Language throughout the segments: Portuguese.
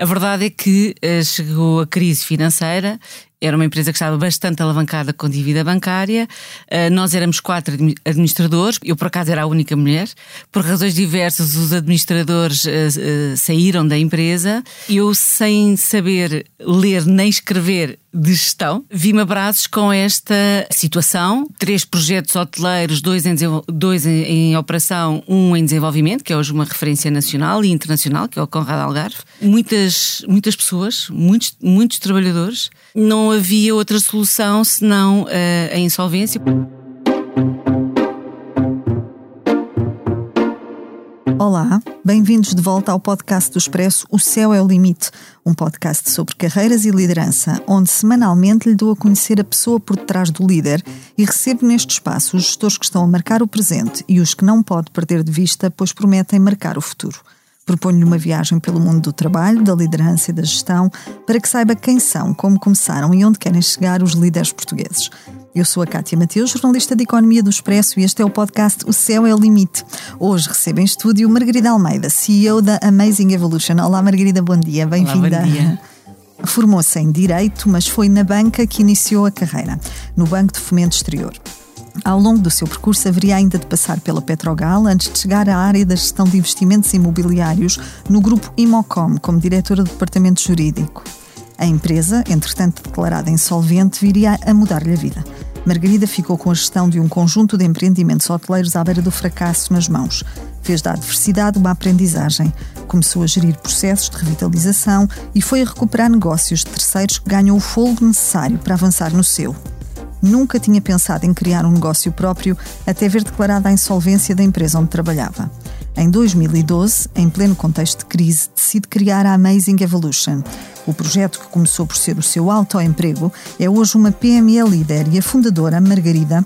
A verdade é que uh, chegou a crise financeira, era uma empresa que estava bastante alavancada com dívida bancária. Uh, nós éramos quatro administradores, eu por acaso era a única mulher. Por razões diversas, os administradores uh, uh, saíram da empresa. Eu, sem saber ler nem escrever de gestão, vi-me abraços com esta situação. Três projetos hoteleiros, dois, em, dois em, em, operação, um em desenvolvimento, que é hoje uma referência nacional e internacional, que é o Conrado Algarve. Muitas, muitas pessoas, muitos, muitos trabalhadores. Não havia outra solução senão a insolvência. Olá, bem-vindos de volta ao podcast do Expresso O Céu é o Limite, um podcast sobre carreiras e liderança, onde semanalmente lhe dou a conhecer a pessoa por detrás do líder e recebo neste espaço os gestores que estão a marcar o presente e os que não pode perder de vista, pois prometem marcar o futuro. Proponho-lhe uma viagem pelo mundo do trabalho, da liderança e da gestão, para que saiba quem são, como começaram e onde querem chegar os líderes portugueses. Eu sou a Cátia Mateus, jornalista de Economia do Expresso, e este é o podcast O Céu é o Limite. Hoje recebo em estúdio Margarida Almeida, CEO da Amazing Evolution. Olá, Margarida, bom dia, bem-vinda. Bom dia. Formou-se em Direito, mas foi na banca que iniciou a carreira, no Banco de Fomento Exterior. Ao longo do seu percurso, haveria ainda de passar pela Petrogal antes de chegar à área da gestão de investimentos imobiliários no grupo Imocom, como diretora do departamento jurídico. A empresa, entretanto declarada insolvente, viria a mudar-lhe a vida. Margarida ficou com a gestão de um conjunto de empreendimentos hoteleiros à beira do fracasso nas mãos. Fez da adversidade uma aprendizagem. Começou a gerir processos de revitalização e foi a recuperar negócios de terceiros que ganham o fôlego necessário para avançar no seu. Nunca tinha pensado em criar um negócio próprio até ver declarada a insolvência da empresa onde trabalhava. Em 2012, em pleno contexto de crise, decide criar a Amazing Evolution. O projeto, que começou por ser o seu autoemprego, é hoje uma PME líder e a fundadora, Margarida,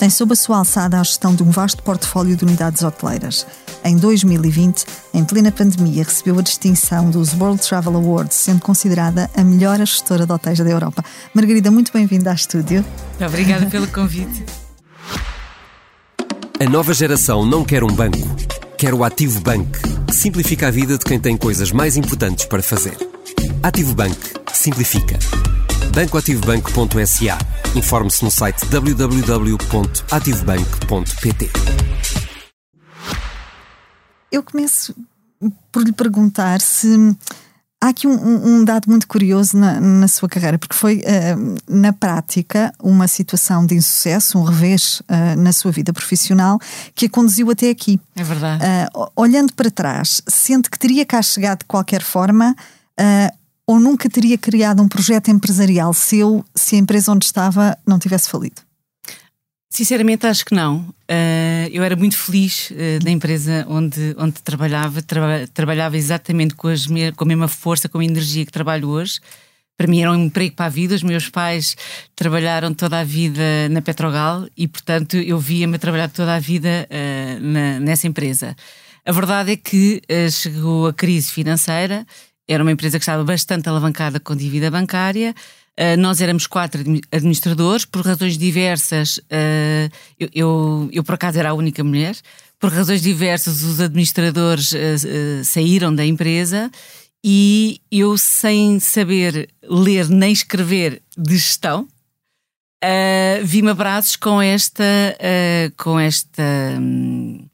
tem sob a sua alçada a gestão de um vasto portfólio de unidades hoteleiras. Em 2020, em plena pandemia, recebeu a distinção dos World Travel Awards, sendo considerada a melhor gestora de hotéis da Europa. Margarida, muito bem-vinda ao estúdio. Obrigada pelo convite. A nova geração não quer um banco, quer o Ativo Bank, que simplifica a vida de quem tem coisas mais importantes para fazer. Ativo Bank. Simplifica. bancoativobank.sa Informe-se no site www.ativobank.pt. Eu começo por lhe perguntar se há aqui um, um dado muito curioso na, na, sua carreira, porque foi uh, na prática uma situação de insucesso, um revés uh, na sua vida profissional que a conduziu até aqui. É verdade. Uh, olhando para trás, sente que teria cá chegado de qualquer forma ou nunca teria criado um projeto empresarial seu se a empresa onde estava não tivesse falido? Sinceramente, acho que não. Uh, eu era muito feliz uh, na empresa onde, onde trabalhava, tra trabalhava exatamente com, me com a mesma força, com a energia que trabalho hoje. Para mim era um emprego para a vida. Os meus pais trabalharam toda a vida na Petrogal e, portanto, eu via-me trabalhar toda a vida uh, na, nessa empresa. A verdade é que chegou a crise financeira era uma empresa que estava bastante alavancada com dívida bancária. Uh, nós éramos quatro administradores, por razões diversas. Uh, eu, eu, eu, por acaso, era a única mulher. Por razões diversas, os administradores uh, saíram da empresa e eu, sem saber ler nem escrever de gestão, vi-me abraços com esta, com esta um,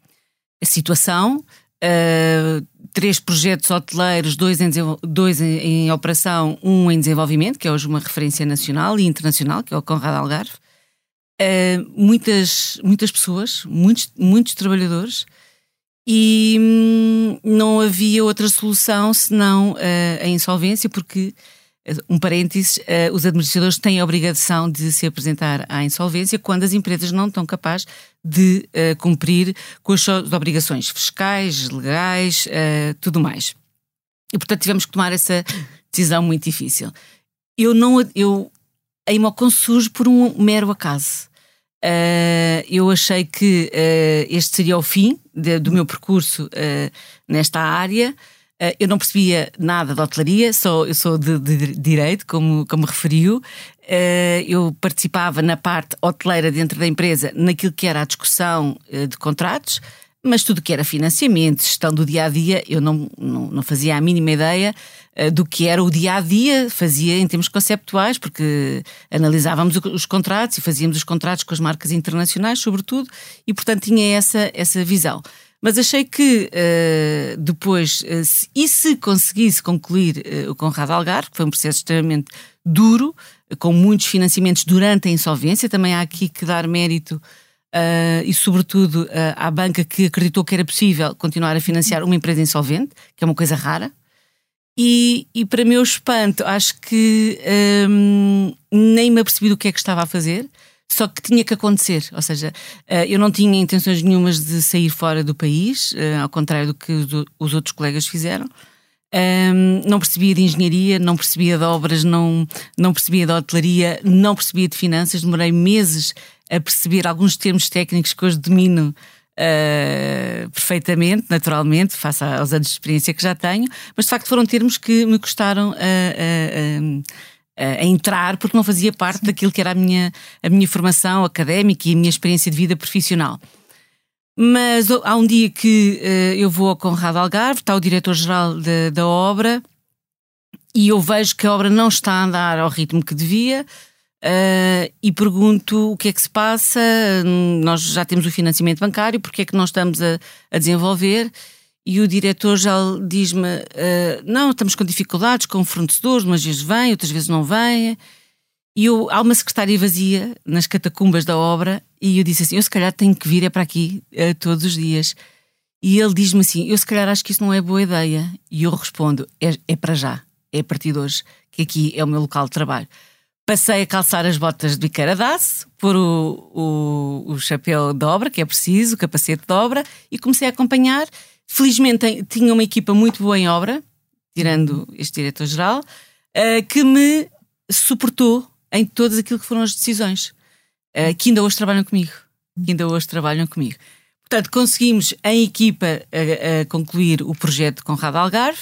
situação. Três projetos hoteleiros, dois, em, dois em, em, operação, um em desenvolvimento, que é hoje uma referência nacional e internacional, que é o Conrado Algarve. Uh, muitas, muitas pessoas, muitos, muitos trabalhadores, e hum, não havia outra solução senão uh, a insolvência, porque um parênteses, uh, os administradores têm a obrigação de se apresentar à insolvência quando as empresas não estão capazes de uh, cumprir com as suas obrigações fiscais, legais, uh, tudo mais. E portanto tivemos que tomar essa decisão muito difícil. Eu não, eu, a Imocon surge por um mero acaso. eu achei que este seria o fim de, do meu percurso nesta área. Uh, eu não percebia nada de hotelaria, só, eu sou de, de direito, como, como referiu. Uh, eu participava na parte hoteleira dentro da empresa, naquilo que era a discussão uh, de contratos, mas tudo que era financiamento, gestão do dia a dia, eu não, não, não fazia a mínima ideia. do que era o dia a dia, fazia em termos conceptuais, porque analisávamos os contratos e fazíamos os contratos com as marcas internacionais, sobretudo, e portanto tinha essa, essa visão. Mas achei que uh, depois, uh, se, e se conseguisse concluir uh, o Conrado Algarve, que foi um processo extremamente duro, com muitos financiamentos durante a insolvência, também há aqui que dar mérito e, sobretudo, à banca que acreditou que era possível continuar a financiar uma empresa insolvente, que é uma coisa rara. E, e para meu espanto, acho que um, nem me apercebi do que é que estava a fazer só que tinha que acontecer, ou seja, eh, eu não tinha intenções nenhumas de sair fora do país, eh, ao contrário do que os outros colegas fizeram. não percebia de engenharia, não percebia de obras, não, não percebia de hotelaria, não percebia de finanças. Demorei meses a perceber alguns termos técnicos que hoje domino uh, perfeitamente, naturalmente, face aos anos de experiência que já tenho, mas de facto foram termos que me custaram a. Uh, uh, a entrar porque não fazia parte Sim. daquilo que era a minha, a minha formação académica e a minha experiência de vida profissional. Mas há um dia que uh, eu vou ao Conrado Algarve, está o diretor-geral da, da obra, e eu vejo que a obra não está a andar ao ritmo que devia, uh, e pergunto o que é que se passa. Nós já temos o financiamento bancário, porque é que não estamos a, a desenvolver? E o diretor já diz-me: uh, não, estamos com dificuldades com fornecedores, umas vezes vêm, outras vezes não vêm. E eu, há uma secretária vazia nas catacumbas da obra, e eu disse assim: eu se calhar tenho que vir é para aqui uh, todos os dias. E ele diz-me assim: eu se calhar acho que isso não é boa ideia. E eu respondo: é, é para já, é a partir de hoje, que aqui é o meu local de trabalho. Passei a calçar as botas de biqueira de aço, pôr o, o, o chapéu de obra, que é preciso, o capacete de obra, e comecei a acompanhar Felizmente tinha uma equipa muito boa em obra, tirando este diretor-geral, uh, que me suportou em todas aquilo que foram as decisões, uh, que ainda hoje trabalham comigo. Que ainda hoje trabalham comigo. Portanto, conseguimos em equipa a, a concluir o projeto Conrado Algarve,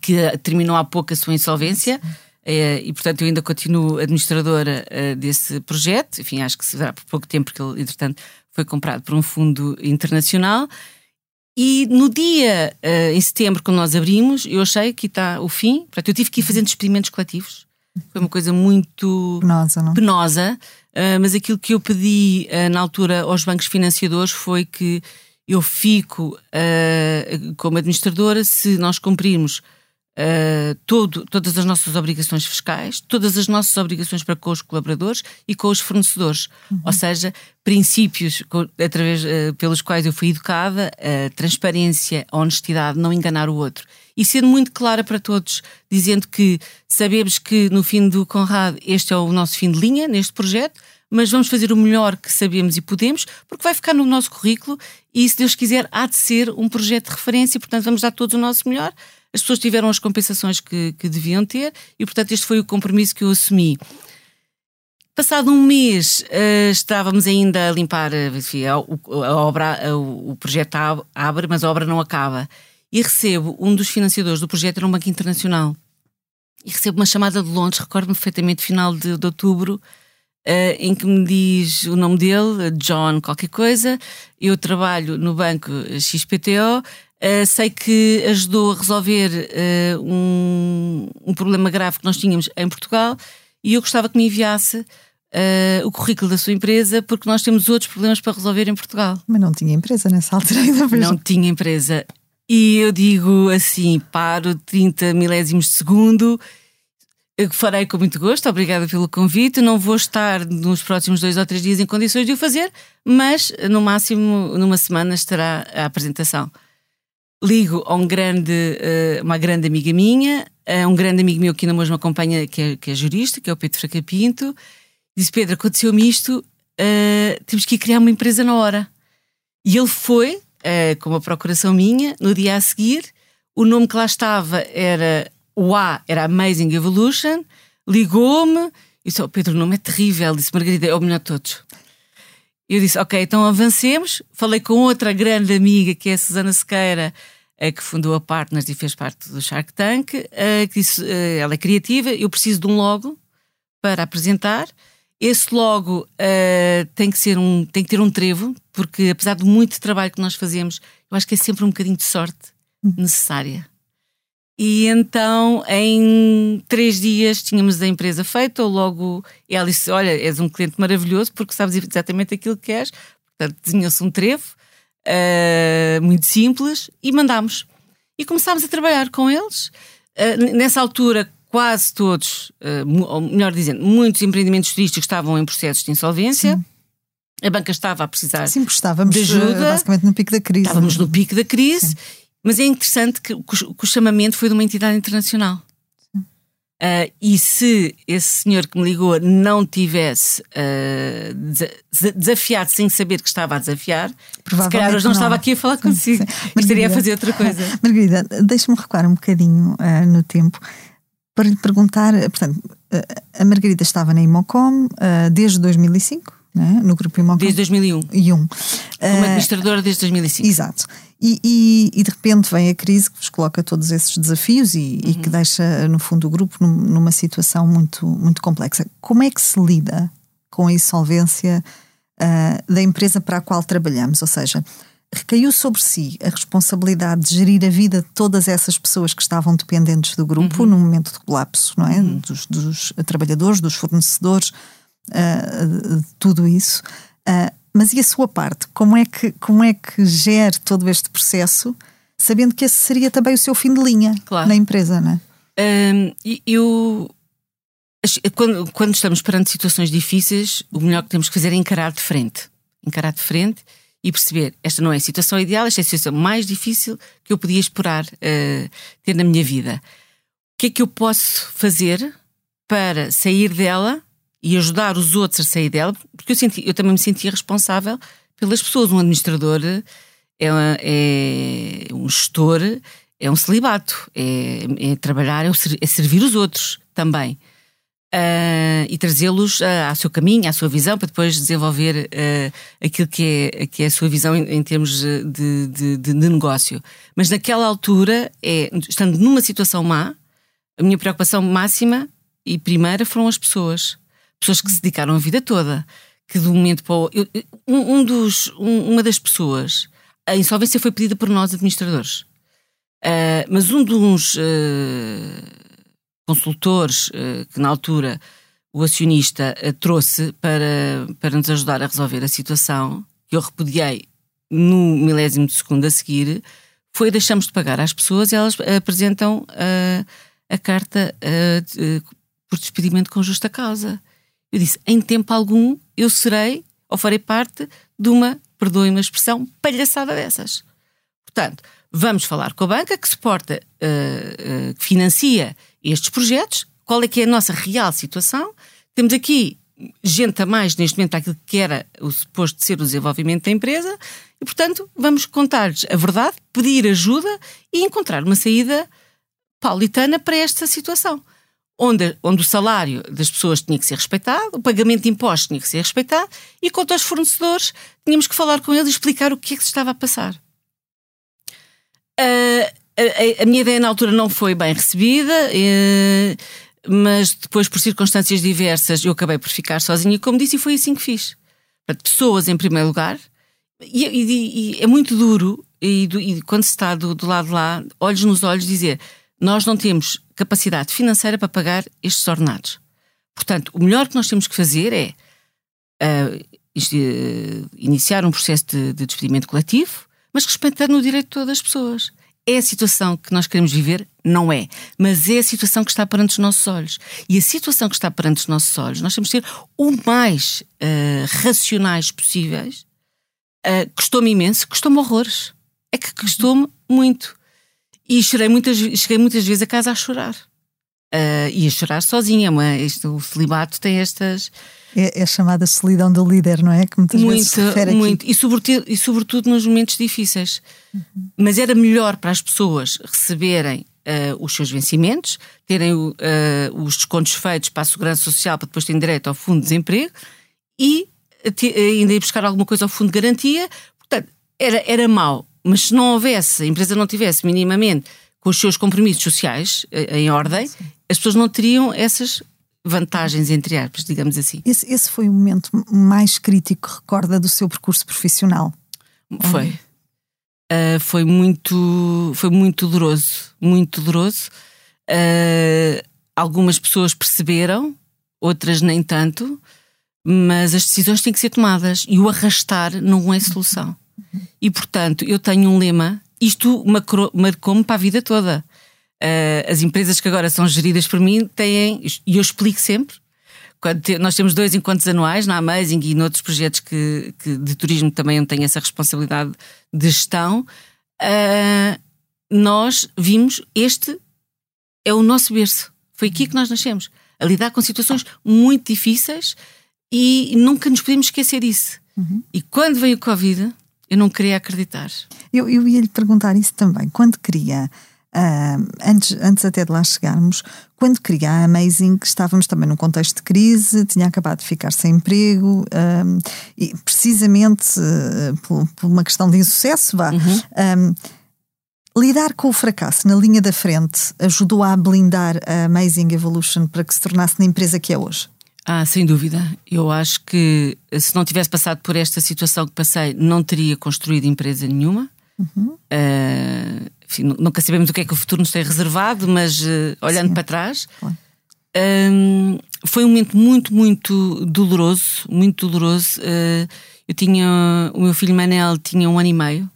que terminou há pouco a sua insolvência. E portanto eu ainda continuo administradora desse projeto, enfim, acho que se verá por pouco tempo, porque ele, entretanto, foi comprado por um fundo internacional. E no dia, uh, em setembro, quando nós abrimos, eu achei que está o fim. Portanto, eu tive que ir fazendo experimentos coletivos. Foi uma coisa muito penosa, não? penosa uh, mas aquilo que eu pedi uh, na altura aos bancos financiadores foi que eu fico como administradora se nós cumprirmos uh, todo, todas as nossas obrigações fiscais, todas as nossas obrigações para com os colaboradores e com os fornecedores. Uhum. Ou seja, princípios através, uh, pelos quais eu fui educada, a transparência, a honestidade, não enganar o outro. E sendo muito clara para todos, dizendo que sabemos que no fim do Conrad este é o nosso fim de linha neste projeto, mas vamos fazer o melhor que sabemos e podemos, porque vai ficar no nosso currículo e, se Deus quiser, há de ser um projeto de referência, portanto, vamos dar todos o nosso melhor as pessoas tiveram as compensações que, que deviam ter e, portanto, este foi o compromisso que eu assumi. Passado um mês, uh, estávamos ainda a limpar enfim, a, a, obra, a, o projeto abre, mas a obra não acaba. E recebo um dos financiadores do projeto, era um banco internacional. E recebo uma chamada de Londres, recordo-me perfeitamente, final de, de outubro, uh, em que me diz o nome dele, John qualquer coisa. Eu trabalho no banco XPTO, Uh, sei que ajudou a resolver uh, um, um, problema grave que nós tínhamos em Portugal e eu gostava que me enviasse uh, o currículo da sua empresa porque nós temos outros problemas para resolver em Portugal. Mas não tinha empresa nessa altura ainda. Não tinha empresa. E eu digo assim, paro 30 milésimos de segundo, farei com muito gosto, obrigada pelo convite. Não vou estar nos próximos dois ou três dias em condições de o fazer, mas no máximo numa semana estará a apresentação ligo a um grande, uh, uma grande amiga minha, uh, um grande amigo meu que ainda hoje me acompanha, que é, que é jurista, que é o Pedro Fracapinto. Disse: Pedro, aconteceu-me isto, uh, temos que ir criar uma empresa na hora. E ele foi, uh, com uma procuração minha, no dia a seguir. O nome que lá estava era o A, era Amazing Evolution. Ligou-me e disse: oh, Pedro, o nome é terrível. Disse: Margarida, é o melhor de todos. Eu disse, ok, então avancemos. Falei com outra grande amiga, que é a Susana Sequeira, eh, que fundou a Partners e fez parte do Shark Tank, eh, que disse, eh, ela é criativa, eu preciso de um logo para apresentar. Esse logo tem, que ser um, tem que ter um trevo, porque apesar de muito trabalho que nós fazemos, eu acho que é sempre um bocadinho de sorte necessária. E então, em três dias, tínhamos a empresa feita. Logo, ela disse: Olha, és um cliente maravilhoso porque sabes exatamente aquilo que queres. Portanto, desenhou-se um trevo, uh, muito simples, e mandámos. E começámos a trabalhar com eles. Uh, nessa altura, quase todos, uh, ou melhor dizendo, muitos empreendimentos turísticos estavam em processos de insolvência. Sim. A banca estava a precisar Sim, de ajuda. Basicamente no pico da crise. Estávamos no pico da crise. Sim. Mas é interessante que, que o chamamento foi de uma entidade internacional. Uh, e se esse senhor que me ligou não tivesse uh, desafiado sem saber que estava a desafiar, se calhar hoje não, não, estava aqui a falar consigo. Estaria a fazer outra coisa. Margarida, deixa-me recuar um bocadinho uh, no tempo para lhe perguntar. Portanto, a Margarida estava na Imocom desde 2005, né? no grupo Imocom. Desde 2001. E um. Como administradora desde 2005. Exato. E, e, e, de repente vem a crise que vos coloca todos esses desafios e, uhum. e, que deixa, no fundo, o grupo numa situação muito, muito complexa. Como é que se lida com a insolvência uh, da empresa para a qual trabalhamos? Ou seja, recaiu sobre si a responsabilidade de gerir a vida de todas essas pessoas que estavam dependentes do grupo uhum. no momento de colapso, não é? Uhum. Dos, dos, trabalhadores, dos fornecedores, uh, tudo isso. Uh, mas e a sua parte? Como é que, como é que gera todo este processo, sabendo que esse seria também o seu fim de linha claro. na empresa, não é? Um, eu. Quando, quando estamos perante situações difíceis, o melhor que temos que fazer é encarar de frente. Encarar de frente e perceber esta não é a situação ideal, esta é a situação mais difícil que eu podia esperar uh, ter na minha vida. O que é que eu posso fazer para sair dela e ajudar os outros a sair dela, porque eu, senti, eu também me sentia responsável pelas pessoas. Um administrador é, é um gestor, é um celibato, é, é trabalhar, é, é, servir os outros também. Uh, e trazê-los ao seu caminho, à sua visão, para depois desenvolver uh, aquilo que é, que é a sua visão em, em termos de, de, de, de, negócio. Mas naquela altura, é, estando numa situação má, a minha preocupação máxima e primeira foram as pessoas pessoas que se dedicaram a vida toda, que de um momento para o outro. Um, um dos, um, uma das pessoas, a insolvência foi pedida por nós, administradores. Uh, mas um dos uh, consultores uh, que na altura o acionista trouxe para, para nos ajudar a resolver a situação, que eu repudiei no milésimo de segundo a seguir, foi deixamos de pagar às pessoas e elas apresentam a carta por despedimento com justa causa. Eu disse: em tempo algum eu serei ou farei parte de uma, perdoem-me a expressão, palhaçada dessas. Portanto, vamos falar com a banca que suporta, uh, uh, que financia estes projetos, qual é que é a nossa real situação. Temos aqui gente a mais neste momento aquilo que era o suposto ser o desenvolvimento da empresa e, portanto, vamos contar-lhes a verdade, pedir ajuda e encontrar uma saída paulitana para esta situação onde, onde o salário das pessoas tinha que ser respeitado, o pagamento de impostos tinha que ser respeitado e quanto aos fornecedores, tínhamos que falar com eles e explicar o que é que se estava a passar. Uh, a, a, minha ideia na altura não foi bem recebida, uh, mas depois, por circunstâncias diversas, eu acabei por ficar sozinha, como disse, e foi assim que fiz. Portanto, pessoas em primeiro lugar, e, e, e é muito duro, e, e, quando se está do, do lado de lá, olhos nos olhos, dizer nós não temos capacidade financeira para pagar estes ordenados. Portanto, o melhor que nós temos que fazer é uh, iniciar um processo de, de despedimento coletivo, mas respeitando o direito de todas as pessoas. É a situação que nós queremos viver? Não é. Mas é a situação que está perante os nossos olhos. E a situação que está perante os nossos olhos, nós temos de ser o mais uh, racionais possíveis. Uh, custou-me imenso, custou-me horrores. É que custou-me muito. E chorei muitas, cheguei muitas vezes a casa a chorar. Uh, e a chorar sozinha. Mas este, o celibato tem estas. É, é chamada solidão do líder, não é? Que muitas muito, vezes se refere muito. Aqui. E, sobretudo, e sobretudo nos momentos difíceis. Uhum. Mas era melhor para as pessoas receberem uh, os seus vencimentos, terem uh, os descontos feitos para a Segurança Social para depois terem direito ao Fundo de Desemprego e ainda ir buscar alguma coisa ao Fundo de Garantia. Portanto, era, era mau mas se não houvesse, a empresa não tivesse minimamente com os seus compromissos sociais eh, em ordem, Sim. as pessoas não teriam essas vantagens, entre aspas, digamos assim. Esse, esse foi o momento mais crítico que recorda do seu percurso profissional? Foi. uh, foi muito foi muito doloroso, muito doloroso. Uh, algumas pessoas perceberam, outras nem tanto, mas as decisões têm que ser tomadas e o arrastar não é solução. E portanto, eu tenho um lema, isto marcou-me para a vida toda. Uh, as empresas que agora são geridas por mim têm, e eu explico sempre, quando te, nós temos dois encontros anuais na Amazing e noutros projetos que, que de turismo também têm essa responsabilidade de gestão, uh, nós vimos este é o nosso berço. Foi aqui que nós nascemos, a lidar com situações muito difíceis e nunca nos podemos esquecer disso. Uhum. E quando veio o Covid, eu não queria acreditar. Eu, eu ia lhe perguntar isso também. Quando queria Uh, antes, antes até de lá chegarmos, quando queria a Amazing, estávamos também num contexto de crise, tinha acabado de ficar sem emprego, uh, e precisamente uh, por, por, uma questão de insucesso, vá. Uhum. lidar com o fracasso na linha da frente ajudou a blindar a Amazing Evolution para que se tornasse na empresa que é hoje? Ah, sem dúvida. Eu acho que se não tivesse passado por esta situação que passei, não teria construído empresa nenhuma. Uhum. Uh, enfim, nunca sabemos o que é que o futuro nos tem reservado, mas uh, olhando Sim. para trás, um, foi um momento muito, muito doloroso, muito doloroso. Uh, eu tinha, o meu filho Manel tinha um ano e meio.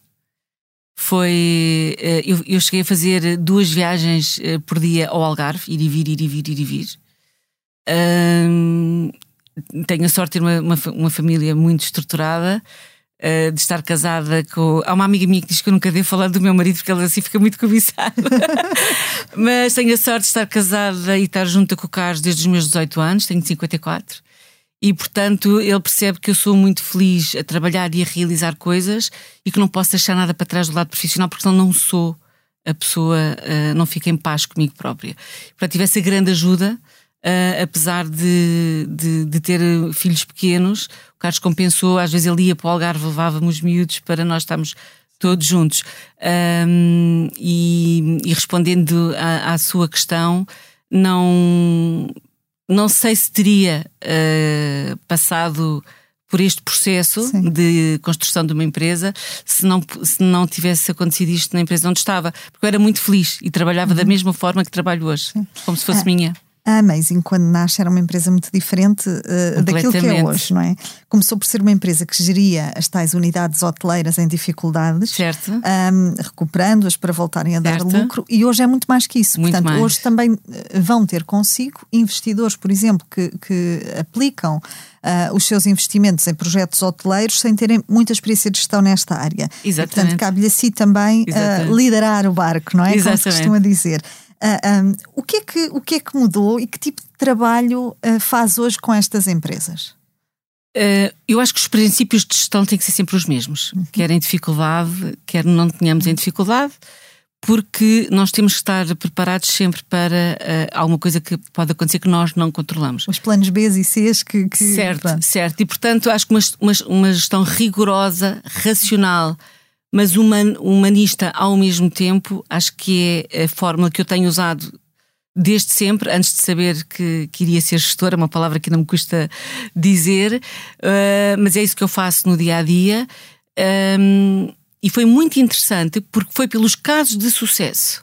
Foi, uh, eu, eu, cheguei a fazer duas viagens por dia ao Algarve, ir e vir, ir e vir, ir e vir. Tenho a sorte de ter uma, uma, uma família muito estruturada uh, de estar casada com. Há uma amiga minha que diz que eu nunca devo falar do meu marido porque ela assim fica muito cobiçada. Mas tenho a sorte de estar casada e estar junta com o Carlos desde os meus 18 anos, tenho 54. E, portanto, ele percebe que eu sou muito feliz a trabalhar e a realizar coisas e que não posso deixar nada para trás do lado profissional porque senão não sou a pessoa, uh, não fica em paz comigo própria. Portanto, tive essa grande ajuda Uh, apesar de, de, de, ter filhos pequenos, o Carlos compensou, às vezes ele ia para o Algarve, levávamos miúdos para nós estarmos todos juntos. Um, e, e, respondendo à, à, sua questão, não, não sei se teria uh, passado por este processo Sim. de construção de uma empresa se não, se não tivesse acontecido isto na empresa onde estava. Porque eu era muito feliz e trabalhava uhum. da mesma forma que trabalho hoje, Sim. como se fosse é. minha. A Amazing, quando nasce, era uma empresa muito diferente uh, daquilo que é hoje, não é? Começou por ser uma empresa que geria as tais unidades hoteleiras em dificuldades, certo. Um, recuperando-as para voltarem a certo. dar lucro, e hoje é muito mais que isso. Muito Portanto, mais. hoje também eh, vão ter consigo investidores, por exemplo, que, que aplicam uh, os seus investimentos em projetos hoteleiros sem terem muita experiência de gestão nesta área. Exatamente. E, portanto, cabe-lhe a si também uh, liderar o barco, não é? Exatamente. Como se costuma dizer. Uh, ah, um, o, que é que, o que é que mudou e que tipo de trabalho uh, faz hoje com estas empresas? Uh, eu acho que os princípios de gestão têm que ser sempre os mesmos. Uhum. Quer em dificuldade, quer não tenhamos em dificuldade, porque nós temos que estar preparados sempre para alguma coisa que pode acontecer que nós não controlamos. Os planos B e C que. que... Certo, Pronto. certo. E portanto acho que uma, uma, uma gestão rigorosa, racional mas human, humanista ao mesmo tempo, acho que é a fórmula que eu tenho usado desde sempre, antes de saber que, que iria ser gestora, uma palavra que não me custa dizer, uh, mas é isso que eu faço no dia a dia. Um, e foi muito interessante porque foi pelos casos de sucesso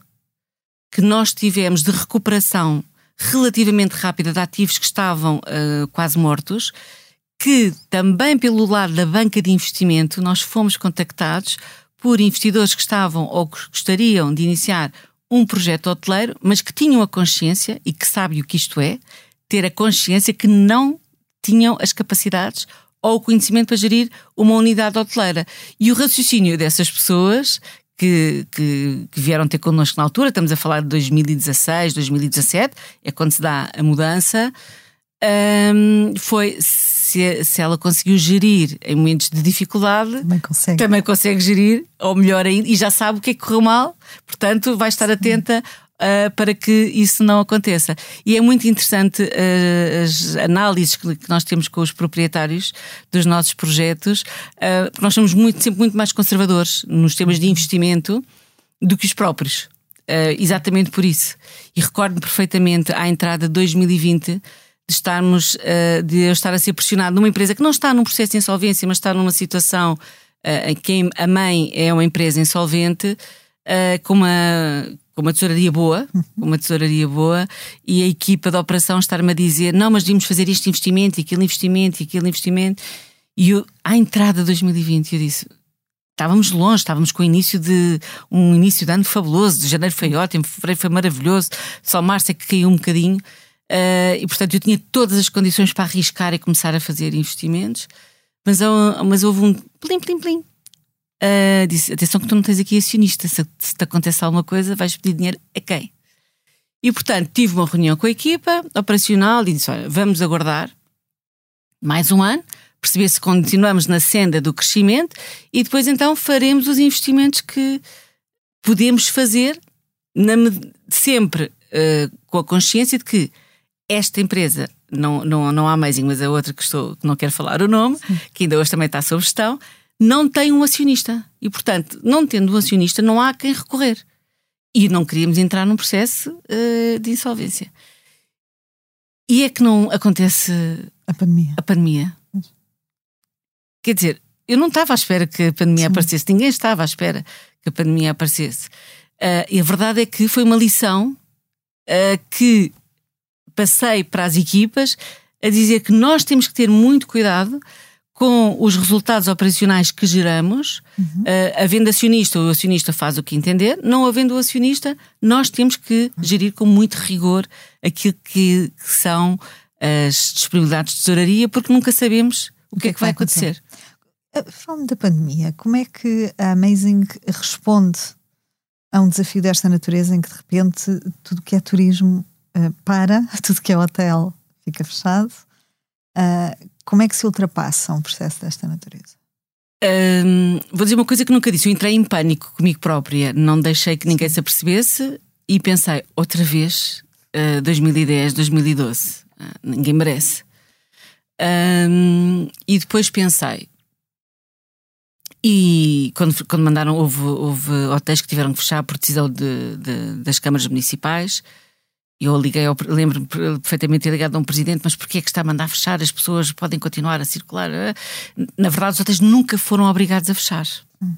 que nós tivemos de recuperação relativamente rápida de ativos que estavam uh, quase mortos, que também pelo lado da banca de investimento nós fomos contactados por investidores que estavam ou que gostariam de iniciar um projeto hoteleiro, mas que tinham a consciência e que sabem o que isto é, ter a consciência que não tinham as capacidades ou o conhecimento para gerir uma unidade hoteleira. E o raciocínio dessas pessoas que, que, que, vieram ter connosco na altura, estamos a falar de 2016, 2017, é quando se dá a mudança, um, foi se, se ela conseguiu gerir em momentos de dificuldade, também consegue. também consegue gerir, ou melhor ainda, e já sabe o que é que correu mal, portanto vai estar atenta Uh, para que isso não aconteça. E é muito interessante uh, as análises que, que, nós temos com os proprietários dos nossos projetos, uh, porque nós somos muito, sempre muito mais conservadores nos temas de investimento do que os próprios. exatamente por isso. E recordo-me perfeitamente à entrada de 2020 de estarmos, uh, de eu estar a ser pressionado numa empresa que não está num processo de insolvência, mas está numa situação uh, quem, a mãe é uma empresa insolvente uh, com uma com uma tesouraria boa, com uma tesouraria boa, e a equipa da operação estar-me a dizer: não, mas devíamos fazer este investimento, e aquele investimento, e aquele investimento. E eu, à entrada de 2020, eu disse: estávamos longe, estávamos com o início de um início de ano fabuloso. De janeiro foi ótimo, fevereiro foi maravilhoso, só março é que caiu um bocadinho. Uh, e portanto eu tinha todas as condições para arriscar e começar a fazer investimentos, mas, mas houve um plim, plim, plim. Uh, disse: atenção, que tu não tens aqui acionista, se, se te acontece alguma coisa, vais pedir dinheiro a quem? E portanto tive uma reunião com a equipa operacional e disse: olha, vamos aguardar mais um ano perceber se continuamos na senda do crescimento e depois então faremos os investimentos que podemos fazer na, sempre uh, com a consciência de que esta empresa, não, não, não há Amazing, mas a outra que, estou, que não quero falar o nome, que ainda hoje também está sob gestão, não tem um acionista. E, portanto, não tendo um acionista, não há quem recorrer. E não queríamos entrar num processo uh, de insolvência. E é que não acontece a pandemia. A pandemia. Quer dizer, eu não estava à espera que a pandemia Sim. aparecesse, ninguém estava à espera que a pandemia aparecesse. Uh, e a verdade é que foi uma lição uh, que passei para as equipas a dizer que nós temos que ter muito cuidado com os resultados operacionais que geramos, uhum. uh, havendo acionista, o acionista faz o que entender, não havendo o acionista, nós temos que gerir com muito rigor aquilo que, que são as disponibilidades de tesouraria, porque nunca sabemos o que, é que vai acontecer. acontecer. Falando da pandemia, como é que a Amazing responde a um desafio desta natureza em que de repente tudo que é turismo uh, para, tudo que é hotel fica fechado? Uh, como é que se ultrapassa um processo desta natureza? Um, vou dizer uma coisa que nunca disse. Eu entrei em pânico comigo própria, não deixei que ninguém se apercebesse e pensei outra vez uh, 2010, 2012. Uh, ninguém merece. Um, e depois pensei. E quando, quando mandaram, houve, houve hotéis que tiveram que fechar por decisão de, de, das câmaras municipais eu liguei, lembro-me perfeitamente ter ligado a um presidente, mas porquê é que está a mandar fechar? As pessoas podem continuar a circular. Na verdade, os hotéis nunca foram obrigados a fechar. Hum.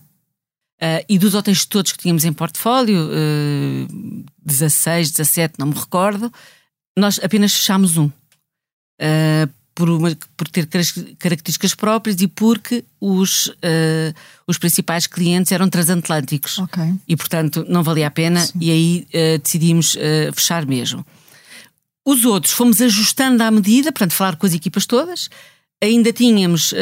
Uh, e dos hotéis todos que tínhamos em portfólio, uh, 16, 17, não me recordo, nós apenas fechámos um. Uh, por, uma, por ter características próprias e porque os, uh, os principais clientes eram transatlânticos. Okay. E, portanto, não valia a pena Sim. e aí uh, decidimos uh, fechar mesmo. Os outros fomos ajustando à medida, portanto, falar com as equipas todas. Ainda tínhamos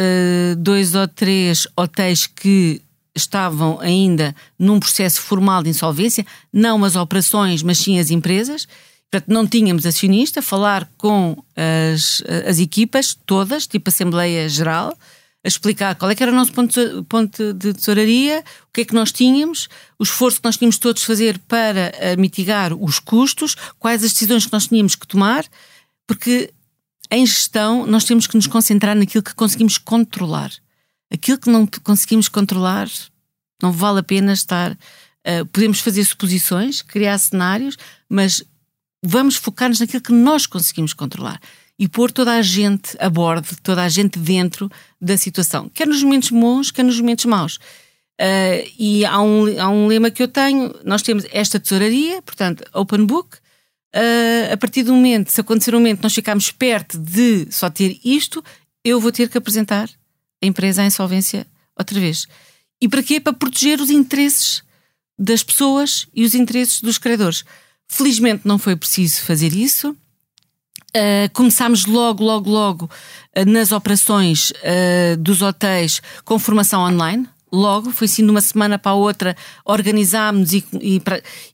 dois ou três hotéis que estavam ainda num processo formal de insolvência, não as operações, mas sim as empresas. Portanto, não tínhamos acionista, falar com as, as equipas todas, tipo Assembleia Geral, a explicar qual é que era o nosso ponto, de tesouraria, o que é que nós tínhamos, o esforço que nós tínhamos todos fazer para uh, mitigar os custos, quais as decisões que nós tínhamos que tomar, porque em gestão nós temos que nos concentrar naquilo que conseguimos controlar. Aquilo que não conseguimos controlar, não vale a pena estar. Uh, podemos fazer suposições, criar cenários, mas vamos focar-nos naquilo que nós conseguimos controlar e pôr toda a gente a bordo, toda a gente dentro da situação, quer nos momentos bons, quer nos momentos maus. Uh, e há um, há um lema que eu tenho: nós temos esta tesouraria, portanto, open book. Uh, a partir do momento, se acontecer um momento, nós ficarmos perto de só ter isto, eu vou ter que apresentar a empresa à insolvência outra vez. E para quê? Para proteger os interesses das pessoas e os interesses dos credores. Felizmente não foi preciso fazer isso. Uh, começámos logo, logo, logo uh, nas operações uh, dos hotéis com formação online. Logo, foi assim de uma semana para a outra, organizámos e, e,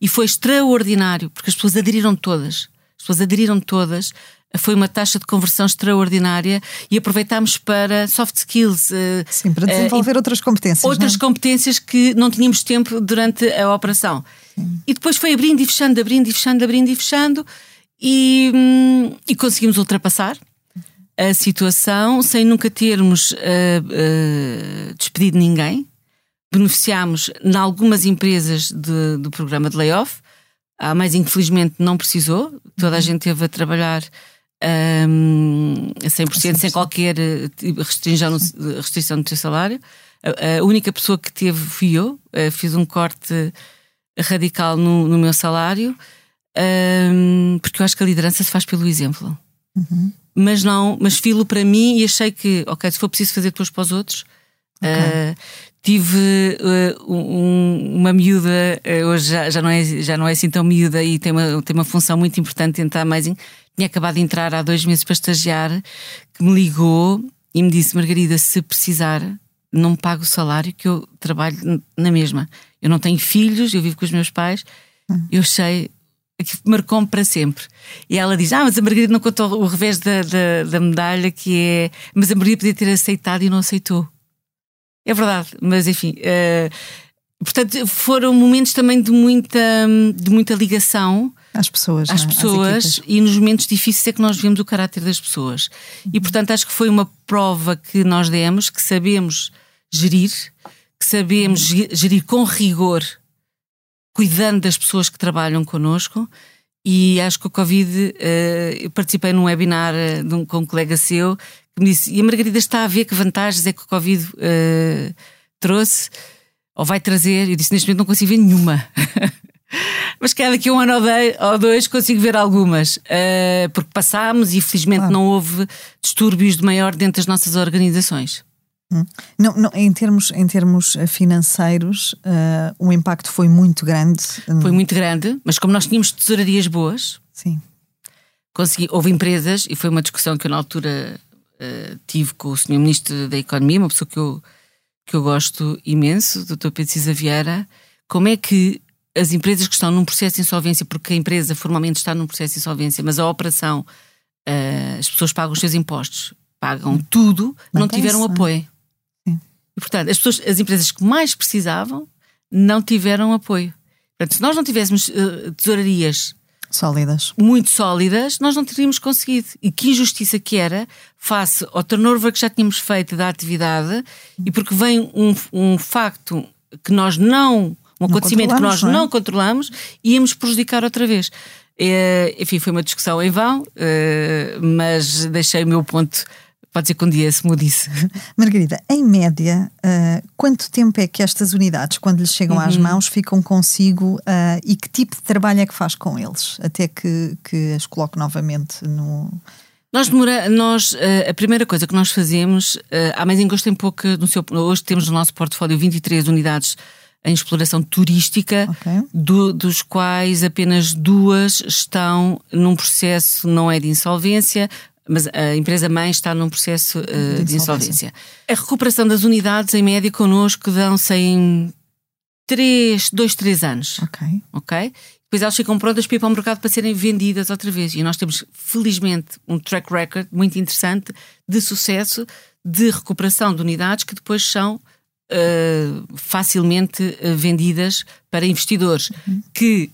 e foi extraordinário, porque as pessoas aderiram todas. As pessoas aderiram todas foi uma taxa de conversão extraordinária e aproveitámos para soft skills. Sim, para desenvolver outras competências. Outras não? competências que não tínhamos tempo durante a operação. E depois foi abrindo e fechando, abrindo e fechando, abrindo e fechando, e, hum, e conseguimos ultrapassar a situação sem nunca termos uh, uh, despedido ninguém. Beneficiámos em algumas empresas de, do programa de layoff. A mais infelizmente não precisou, toda a uhum. gente teve a trabalhar um, a 100%, 100%, sem qualquer restrição, restrição do seu salário. A, a única pessoa que teve fui eu, uh, fiz um corte radical no, no meu salário, um, porque eu acho que a liderança se faz pelo exemplo. Uhum. Mas não, mas filo para mim e achei que, ok, se for preciso fazer depois para os outros. Okay. Uh, tive uh, um, uma miúda, uh, hoje já, já, não é, já não é assim tão miúda e tem uma, tem uma função muito importante dentro da Amazing. Tinha acabado de entrar há dois meses para estagiar, que me ligou e me disse: Margarida, se precisar, não me pago o salário que eu trabalho na mesma. Eu não tenho filhos, eu vivo com os meus pais. Eu sei que marcou-me para sempre. E ela diz: Ah, mas a Margarida não contou o revés da, da, da, medalha, que é. Mas a Margarida podia ter aceitado e não aceitou. É verdade, mas enfim. Uh, portanto, foram momentos também de muita, de muita ligação. Às pessoas, às é? pessoas às e nos momentos difíceis é que nós vemos o caráter das pessoas. Uhum. E portanto acho que foi uma prova que nós demos que sabemos gerir, que sabemos gerir com rigor, cuidando das pessoas que trabalham connosco. E acho que o Covid, uh, eu participei num webinar de um, com um colega seu que me disse: E a Margarida está a ver que vantagens é que o Covid uh, trouxe ou vai trazer? Eu disse: Neste momento não consigo ver nenhuma. Mas que daqui a um ano ou dois consigo ver algumas, porque passámos e felizmente claro. não houve distúrbios de maior dentro das nossas organizações. Hum. Não, não, em, termos, em termos financeiros, uh, o impacto foi muito grande. Foi muito grande, mas como nós tínhamos tesourarias boas, Sim. Consegui, houve empresas, e foi uma discussão que eu na altura uh, tive com o Sr. Ministro da Economia, uma pessoa que eu, que eu gosto imenso, o Dr. Pedro Cisa Vieira, como é que as empresas que estão num processo de insolvência, porque a empresa formalmente está num processo de insolvência, mas a operação, uh, as pessoas pagam os seus impostos, pagam tudo, não tiveram apoio. E, portanto, as, pessoas, as empresas que mais precisavam não tiveram apoio. Portanto, se nós não tivéssemos uh, tesourarias sólidas, muito sólidas, nós não teríamos conseguido. E que injustiça que era face ao turnover que já tínhamos feito da atividade e porque vem um, um facto que nós não, um acontecimento que nós não, é? não controlamos, íamos prejudicar outra vez. É, enfim, foi uma discussão em vão, é, mas deixei o meu ponto Pode ser que um dia se mude isso. Margarida, em média, uh, quanto tempo é que estas unidades, quando lhes chegam uhum. às mãos, ficam consigo uh, e que tipo de trabalho é que faz com eles? Até que, que as coloque novamente no. Nós, demora, nós uh, a primeira coisa que nós fazemos, a Mais Engosto tem pouca, no seu, hoje temos no nosso portfólio 23 unidades em exploração turística, okay. do, dos quais apenas duas estão num processo, não é de insolvência, mas a empresa mãe está num processo uh, de, insolvência. A recuperação das unidades, em média, connosco dão-se em 3, 2, 3 anos. Ok. Ok? Depois elas ficam prontas para ir para o mercado para serem vendidas outra vez. E nós temos, felizmente, um track record muito interessante de sucesso de recuperação de unidades que depois são uh, facilmente uh, vendidas para investidores uhum. que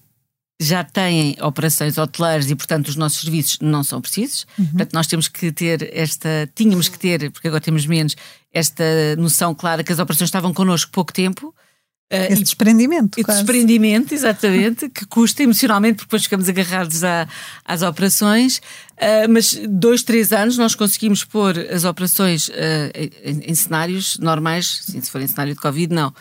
já têm operações hoteleiras e, portanto, os nossos serviços não são precisos. Uhum. Portanto, nós temos que ter esta, tínhamos que ter, porque agora temos menos, esta noção clara que as operações estavam connosco pouco tempo. Uh, Esse desprendimento. E desprendimento, exatamente, que custa emocionalmente, porque depois ficamos agarrados à, às operações. Uh, mas dois, três anos nós conseguimos pôr as operações uh, em, em, cenários normais, sim, se for em cenário de Covid, não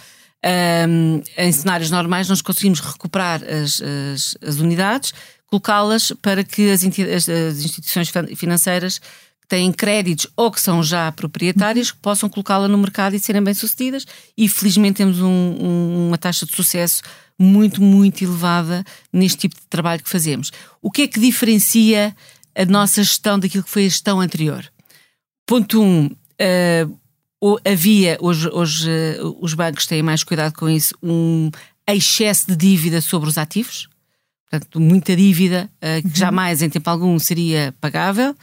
um, em cenários normais, nós conseguimos recuperar as, as, as unidades, colocá-las para que as, as, instituições financeiras que têm créditos ou que são já proprietárias possam colocá-la no mercado e serem bem-sucedidas. E felizmente temos um, uma taxa de sucesso muito, muito elevada neste tipo de trabalho que fazemos. O que é que diferencia a nossa gestão daquilo que foi a gestão anterior? Ponto 1. Um, uh, havia, hoje, hoje os bancos têm mais cuidado com isso, um excesso de dívida sobre os ativos, portanto, muita dívida uh, que uhum. jamais em tempo algum seria pagável.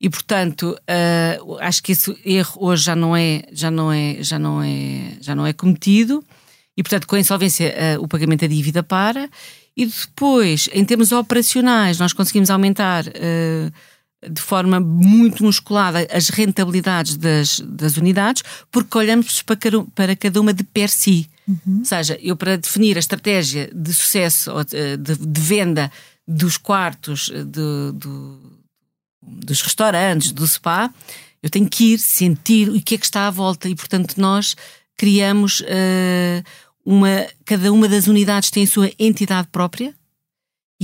E portanto, uh, acho que esse erro hoje já não é, já não é, já não é, já não é cometido. E portanto, com a insolvência, uh, o pagamento da dívida para. E depois, em termos operacionais, nós conseguimos aumentar de forma muito musculada as rentabilidades das, das unidades, porque olhamos para cada, para cada uma de per si. Uhum. Ou seja, eu para definir a estratégia de sucesso de, de venda dos quartos, de, de, dos restaurantes, do spa, eu tenho que ir sentir o que é que está à volta e, portanto, nós criamos uh, uma. Cada uma das unidades tem a sua entidade própria.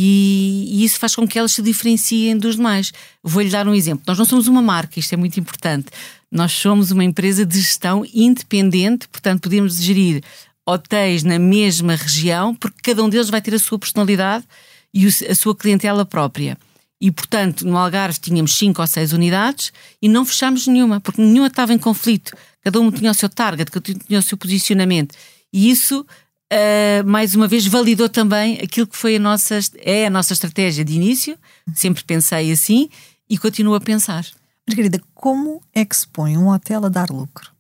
E, e, isso faz com que elas se diferenciem dos demais. Vou-lhe dar um exemplo. Nós não somos uma marca, isto é muito importante. Nós somos uma empresa de gestão independente, portanto, podemos gerir hotéis na mesma região, porque cada um deles vai ter a sua personalidade e a sua clientela própria. E, portanto, no Algarve tínhamos cinco ou seis unidades e não fechámos nenhuma, porque nenhuma estava em conflito. Cada um tinha o seu target, cada um tinha o seu posicionamento. E isso, uh, mais uma vez, validou também aquilo que foi a nossa, é a nossa estratégia de início. Sempre pensei assim e continuo a pensar. Margarida, como é que se põe um hotel a dar lucro?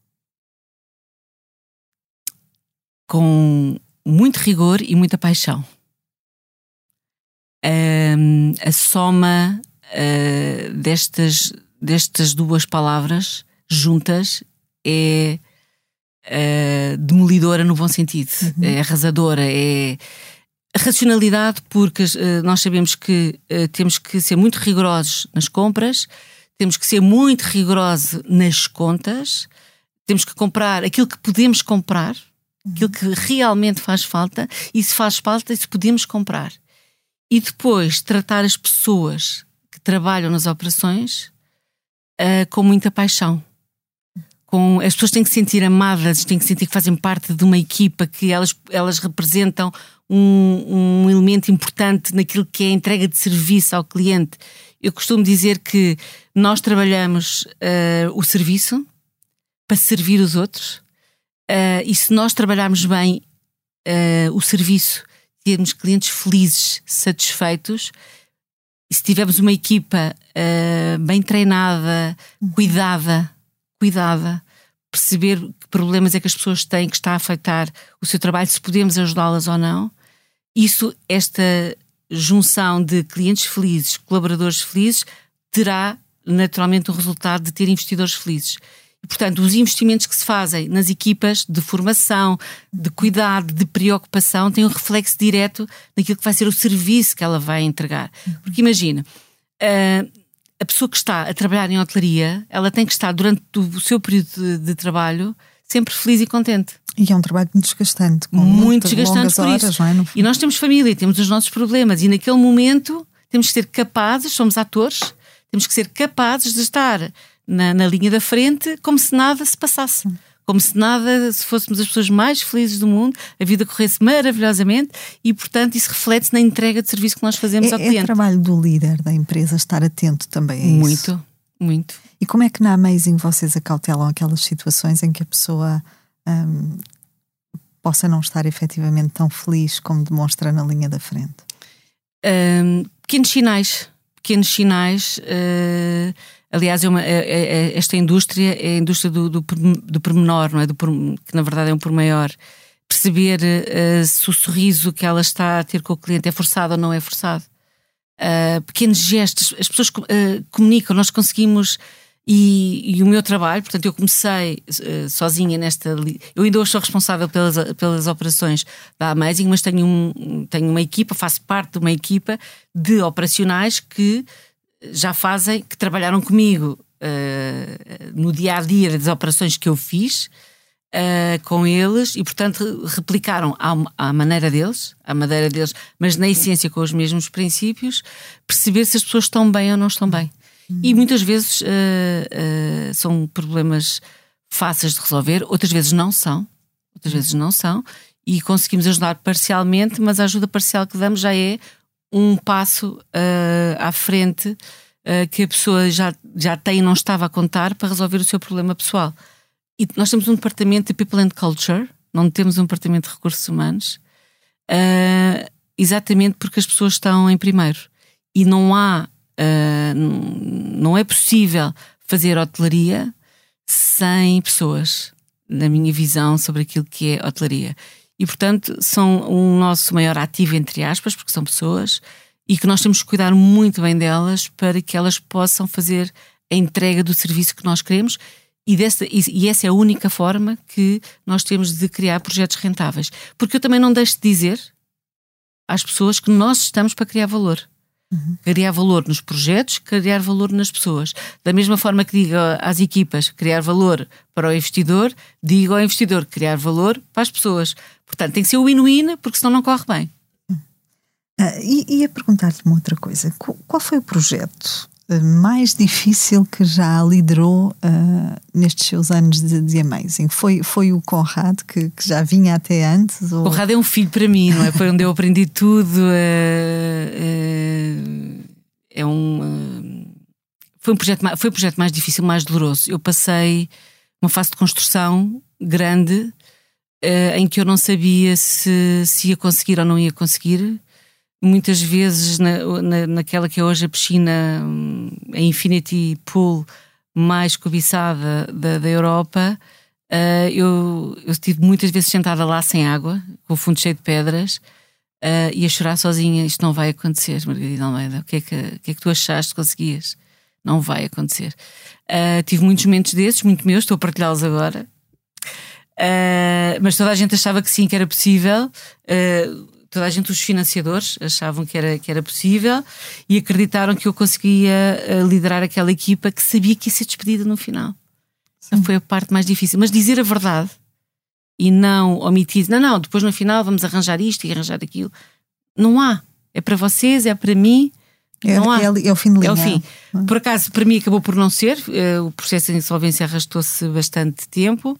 Com muito rigor e muita paixão a soma uh, destas, destas duas palavras juntas é uh, demolidora no bom sentido, uhum. é arrasadora, é racionalidade, porque uh, nós sabemos que temos que ser muito rigorosos nas compras, temos que ser muito rigorosos nas contas, temos que comprar aquilo que podemos comprar, uhum. aquilo que realmente faz falta, e se faz falta, se podemos comprar e depois tratar as pessoas que trabalham nas operações uh, com muita paixão. Com, as pessoas têm que se sentir amadas, têm que sentir que fazem parte de uma equipa, que elas, elas representam um, um elemento importante naquilo que é a entrega de serviço ao cliente. Eu costumo dizer que nós trabalhamos uh, o serviço para servir os outros, uh, e se nós trabalharmos bem uh, o serviço termos clientes felizes, satisfeitos, e se tivermos uma equipa bem treinada, cuidada, cuidada, perceber que problemas é que as pessoas têm que está a afetar o seu trabalho, se podemos ajudá-las ou não, isso, esta junção de clientes felizes, colaboradores felizes, terá naturalmente o resultado de ter investidores felizes. E, portanto, os investimentos que se fazem nas equipas de formação, de cuidado, de preocupação, têm um reflexo direto naquilo que vai ser o serviço que ela vai entregar. Porque imagina, a pessoa que está a trabalhar em hotelaria, ela tem que estar durante o seu período de, de trabalho sempre feliz e contente. E é um trabalho muito desgastante. Com muito desgastante por horas, isso. É? E nós temos família, temos os nossos problemas, e naquele momento temos que ser capazes, somos atores, temos que ser capazes de estar na, na linha da frente como se nada se passasse como se nada, se fôssemos as pessoas mais felizes do mundo, a vida corresse maravilhosamente e, portanto, isso reflete-se na entrega de serviço que nós fazemos é, ao cliente. É trabalho do líder da empresa estar atento também a isso. Muito, muito. E como é que na Amazing vocês acautelam aquelas situações em que a pessoa hum, possa não estar efetivamente tão feliz como demonstra na linha da frente? Um, pequenos sinais. Pequenos sinais. Uh, Aliás, é uma, é, é, é, esta indústria é a indústria do, do, do pormenor, não é? Do, que na verdade é um por maior. Perceber uh, se o sorriso que ela está a ter com o cliente é forçado ou não é forçado. Uh, pequenos gestos, as pessoas comunicam, nós conseguimos. E, e, o meu trabalho, portanto, eu comecei sozinha nesta. Eu ainda hoje sou responsável pelas, pelas operações da Amazing, mas tenho, um, tenho uma equipa, faço parte de uma equipa de operacionais que já fazem, que trabalharam comigo uh, no dia a dia das operações que eu fiz uh, com eles e, portanto, replicaram à, à, maneira deles, à maneira deles, mas na essência com os mesmos princípios, perceber se as pessoas estão bem ou não estão bem. E muitas vezes uh, são problemas fáceis de resolver, outras vezes não são, outras vezes não são, e conseguimos ajudar parcialmente, mas a ajuda parcial que damos já é um passo uh, à frente uh, que a pessoa já, já tem e não estava a contar para resolver o seu problema pessoal. E nós temos um departamento de People and Culture, não temos um departamento de recursos humanos, uh, exatamente porque as pessoas estão em primeiro. E não há, não é possível fazer hotelaria sem pessoas, na minha visão sobre aquilo que é hotelaria e, portanto, são o nosso maior ativo, entre aspas, porque são pessoas e que nós temos que cuidar muito bem delas para que elas possam fazer a entrega do serviço que nós queremos. E, dessa, e essa é a única forma que nós temos de criar projetos rentáveis. Porque eu também não deixo de dizer às pessoas que nós estamos para criar valor. Uhum. Criar valor nos projetos, criar valor nas pessoas. Da mesma forma que digo às equipas criar valor para o investidor, digo ao investidor criar valor para as pessoas. Portanto, tem que ser o win-win, porque senão não corre bem. Ah, e ia perguntar-lhe uma outra coisa. Qual foi o projeto mais difícil que já liderou uh, nestes seus anos de, de Amazing? Foi, foi o Conrad, que, que já vinha até antes? Ou... Conrad é um filho para mim, não é? Foi onde eu aprendi tudo. Uh, uh, é um. foi, um projeto, foi o projeto mais difícil, mais doloroso. Eu passei uma fase de construção grande em que eu não sabia se, se ia conseguir ou não ia conseguir muitas vezes na, na, naquela que é hoje a piscina, hum, a Infinity Pool mais cobiçada da, da Europa, uh, eu, eu estive muitas vezes sentada lá sem água, com o fundo cheio de pedras, uh, e a chorar sozinha. Isto não vai acontecer, Margarida Almeida. O que é que, o que, é que tu achaste que conseguias? Não vai acontecer. Uh, tive muitos momentos desses, muito meus, estou a partilhá-los agora. mas toda a gente achava que sim, que era possível toda a gente, os financiadores, achavam que era, que era possível e acreditaram que eu conseguia uh, liderar aquela equipa que sabia que ia ser despedida no final. Sim. Foi a parte mais difícil. Mas dizer a verdade e não omitir, não, não, depois no final vamos arranjar isto e arranjar aquilo. Não há. É para vocês, é para mim. É, não há. É, é o fim de linha. É o fim. Por acaso, para mim acabou por não ser. Uh, o processo de insolvência arrastou-se bastante tempo.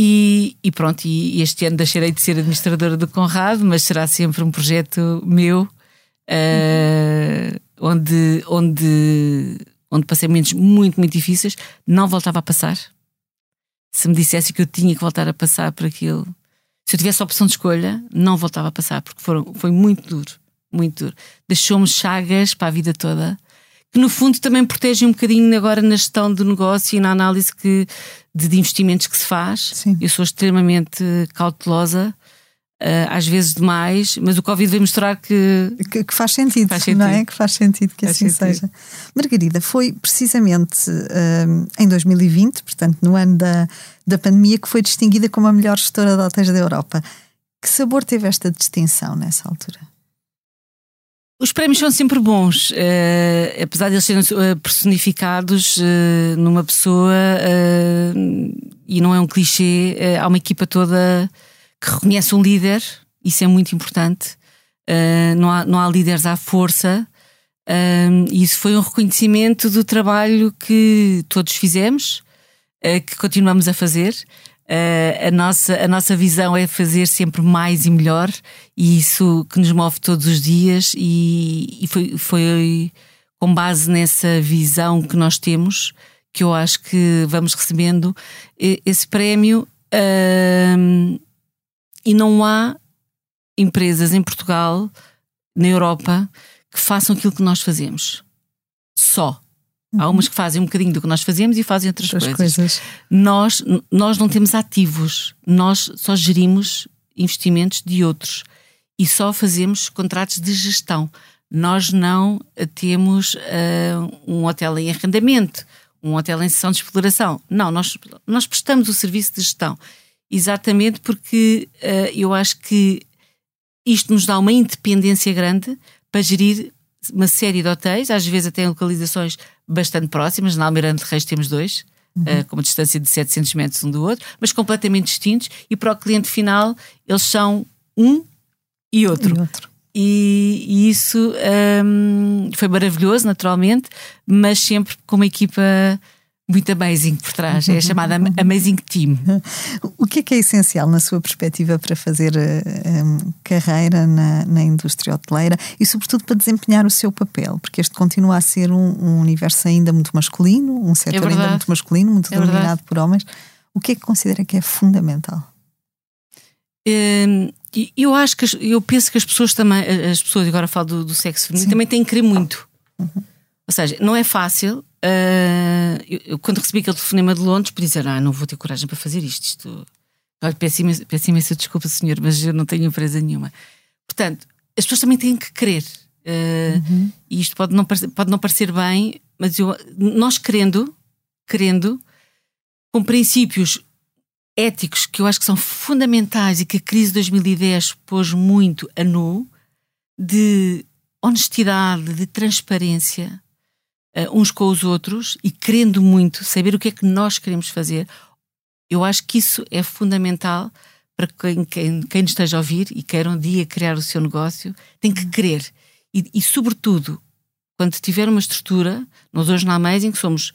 E, e, pronto, e este ano deixarei de ser administradora do Conrado, mas será sempre um projeto meu, uh, onde, onde, onde passei momentos muito, muito difíceis. Não voltava a passar. Se me dissesse que eu tinha que voltar a passar por aquilo, se eu tivesse a opção de escolha, não voltava a passar, porque foram, foi muito duro, muito duro. Deixou-me chagas para a vida toda que no fundo também protege um bocadinho agora na gestão do negócio e na análise que, de, de investimentos que se faz. Sim. Eu sou extremamente cautelosa. Uh, às vezes demais, mas o Covid veio mostrar que, que, que faz, sentido, faz sentido, não é? Que faz sentido que faz assim sentido. seja. Margarida, foi precisamente uh, em 2020, portanto, no ano da, da pandemia, que foi distinguida como a melhor gestora de hotéis da Europa. Que sabor teve esta distinção nessa altura? Os prémios são sempre bons, uh, apesar de eles serem eh, personificados uh, numa pessoa uh, e não é um clichê, há uma equipa toda que reconhece um líder, isso é muito importante. não, há, não há líderes à força, e isso foi um reconhecimento do trabalho que todos fizemos, que continuamos a fazer. Uh, a, nossa, a nossa visão é fazer sempre mais e melhor, e isso que nos move todos os dias, e, e foi, foi com base nessa visão que nós temos que eu acho que vamos recebendo esse prémio. E não há empresas em Portugal, na Europa, que façam aquilo que nós fazemos. Só. Há uhum. umas que fazem um bocadinho do que nós fazemos e fazem outras, outras coisas. coisas. Nós, nós não temos ativos, nós só gerimos investimentos de outros e só fazemos contratos de gestão. Nós não temos uh, um hotel em arrendamento, um hotel em sessão de exploração. Não, nós, nós prestamos o serviço de gestão. Exatamente porque uh, eu acho que isto nos dá uma independência grande para gerir uma série de hotéis, às vezes até em localizações bastante próximas. Na Almirante Reis temos dois, uhum. uh, com uma distância de 700 metros um do outro, mas completamente distintos. E para o cliente final, eles são um e outro. E, outro. e, e isso um, foi maravilhoso, naturalmente, mas sempre com uma equipa muito amazing por trás. É chamada Amazing Team. O que é que é essencial na sua perspectiva para fazer um, carreira na, na, indústria hoteleira e, sobretudo, para desempenhar o seu papel? Porque este continua a ser um, um universo ainda muito masculino, um setor é ainda muito masculino, muito é dominado verdade. por homens. O que é que considera que é fundamental? Hum, eu acho que eu penso que as pessoas também, as pessoas agora falo do, do sexo feminino, Sim. também têm que querer muito. Uhum. Ou seja, não é fácil. Uh, eu, eu, quando recebi aquele telefonema de Londres, podia dizer: Ah, não vou ter coragem para fazer isto. isto... Olha, peço imensa, peço imensa desculpa, senhor, mas eu não tenho empresa nenhuma. Portanto, as pessoas também têm que querer. Uh, uhum. E isto pode não, parecer, pode não parecer bem, mas eu, nós querendo, querendo, com princípios éticos que eu acho que são fundamentais e que a crise de 2010 pôs muito a nu, de honestidade, de transparência uh, uns com os outros e querendo muito saber o que é que nós queremos fazer. Eu acho que isso é fundamental para quem, quem, quem nos esteja a ouvir e queira um dia criar o seu negócio, tem que querer. E, e sobretudo, quando tiver uma estrutura, nós hoje na Amazing somos,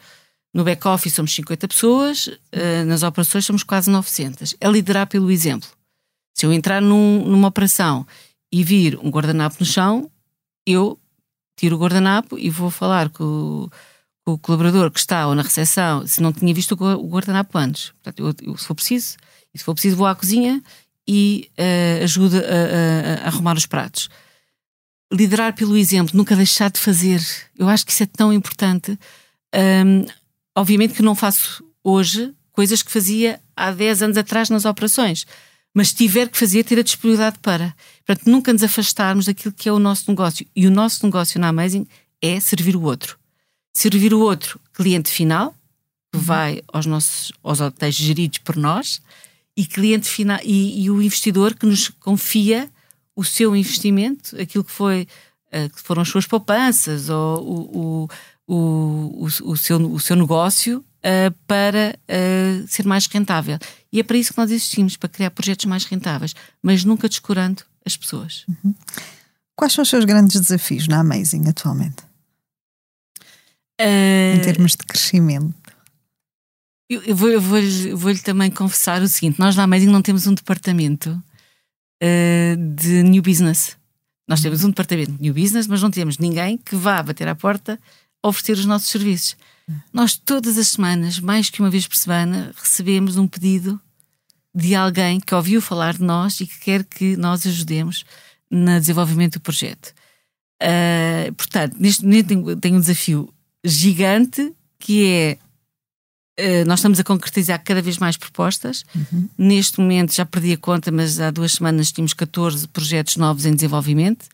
no back-office somos 50 pessoas, uh, nas operações somos quase 900. É liderar pelo exemplo. Se eu entrar num, numa operação e vir um guardanapo no chão, eu tiro o guardanapo e vou falar com o, com o colaborador que está ou na recepção, se não tinha visto o guardanapo antes. Portanto, eu, eu, se for preciso, e se for preciso, vou à cozinha e uh, ajudo a, a, a, arrumar os pratos. Liderar pelo exemplo, nunca deixar de fazer. Eu acho que isso é tão importante. Um, obviamente que não faço hoje coisas que fazia há 10 anos atrás nas operações, mas se tiver que fazer, ter a disponibilidade para. Portanto, nunca nos afastarmos daquilo que é o nosso negócio. E o nosso negócio na Amazing é servir o outro. Servir o outro, cliente final, que uhum. vai aos nossos aos hotéis geridos por nós, e cliente final e, e, o investidor que nos confia o seu investimento, aquilo que foi uh, que foram as suas poupanças ou o, o, o, o, seu, o seu negócio uh, para uh, ser mais rentável. E é para isso que nós existimos, para criar projetos mais rentáveis, mas nunca descurando as pessoas. Uhum. Quais são os seus grandes desafios na Amazing atualmente? em termos de crescimento? Eu, vou-lhe vou vou também confessar o seguinte: nós na Amazing não temos um departamento uh, de new business. Nós temos um departamento de new business, mas não temos ninguém que vá bater à porta oferecer os nossos serviços. Nós, todas as semanas, mais que uma vez por semana, recebemos um pedido de alguém que ouviu falar de nós e que quer que nós ajudemos no desenvolvimento do projeto. Uh, portanto, neste momento tenho, tenho um desafio gigante que é Uh, nós estamos a concretizar cada vez mais propostas. Uhum. Neste momento já perdi a conta, mas há duas semanas tínhamos 14 projetos novos em desenvolvimento.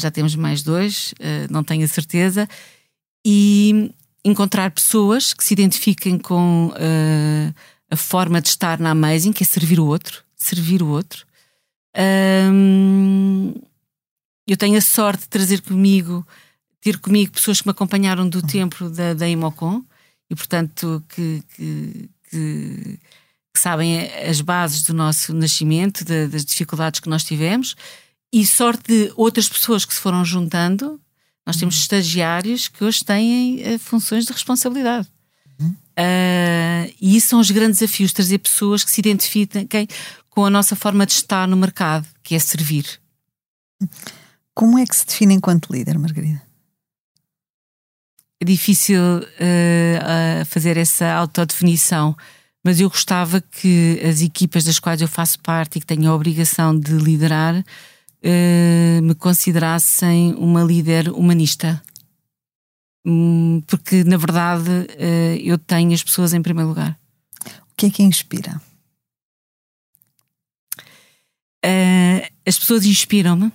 Já temos mais dois, uh, não tenho a certeza. E encontrar pessoas que se identifiquem com uh, a forma de estar na Amazing, que é servir o outro. Servir o outro. Um, eu tenho a sorte de trazer comigo, ter comigo pessoas que me acompanharam do tempo da, da Imocom e, portanto, que, que, que, que sabem as bases do nosso nascimento, de, das dificuldades que nós tivemos, e sorte de outras pessoas que se foram juntando. Nós temos estagiários que hoje têm uh, funções de responsabilidade. Uhum. Uh, e isso são os grandes desafios: trazer pessoas que se identifiquem com a nossa forma de estar no mercado, que é servir. Como é que se define enquanto líder, Margarida? é difícil uh, fazer essa autodefinição, mas eu gostava que as equipas das quais eu faço parte e que tenho a obrigação de liderar uh, me considerassem uma líder humanista. Um, porque, na verdade, eu tenho as pessoas em primeiro lugar. O que é que inspira? as pessoas inspiram-me.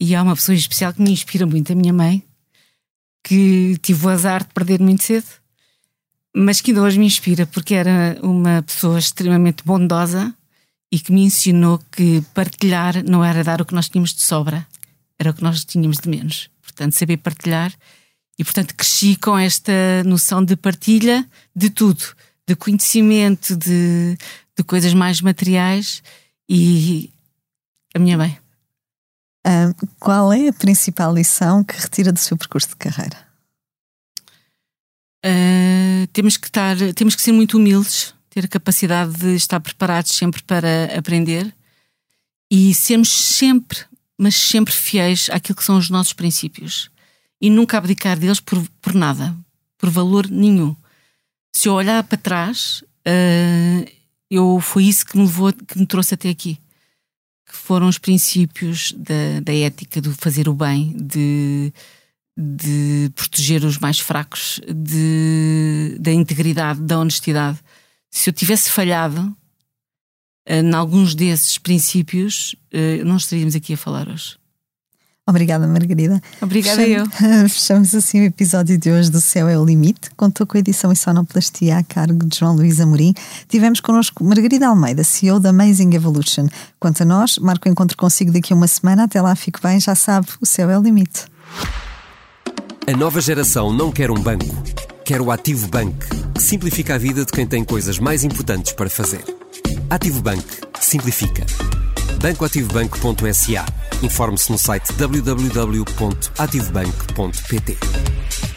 E há uma pessoa especial que me inspira muito, a minha mãe que tive o azar de perder muito cedo, mas que ainda hoje me inspira, porque era uma pessoa extremamente bondosa e que me ensinou que partilhar não era dar o que nós tínhamos de sobra, era o que nós tínhamos de menos. Portanto, saber partilhar. E, portanto, cresci com esta noção de partilha de tudo, de conhecimento, de, de coisas mais materiais e a minha mãe. Qual é a principal lição que retira do seu percurso de carreira? Uh, temos que estar, temos que ser muito humildes, ter a capacidade de estar preparados sempre para aprender e sermos sempre, mas sempre fiéis àquilo que são os nossos princípios e nunca abdicar deles por, por nada, por valor nenhum. Se eu olhar para trás, uh, eu foi isso que me levou, que me trouxe até aqui que foram os princípios da, da ética do fazer o bem, de, de proteger os mais fracos, de, da integridade, da honestidade. Se eu tivesse falhado uh, em alguns desses princípios, uh, não estaríamos aqui a falar hoje. Obrigada, Margarida. Obrigada eu. Fechamos assim o episódio de hoje do Céu é o Limite. Contou com a edição e sonoplastia a cargo de João Luís Amorim. Tivemos connosco Margarida Almeida, CEO da Amazing Evolution. Quanto a nós, marco o encontro consigo daqui a uma semana. Até lá, fique bem, já sabe, o céu é o limite. A nova geração não quer um banco, quer o Ativo Bank, que simplifica a vida de quem tem coisas mais importantes para fazer. Ativo Bank. Simplifica. bancoativobank.sa Informe-se no site www.ativobank.pt.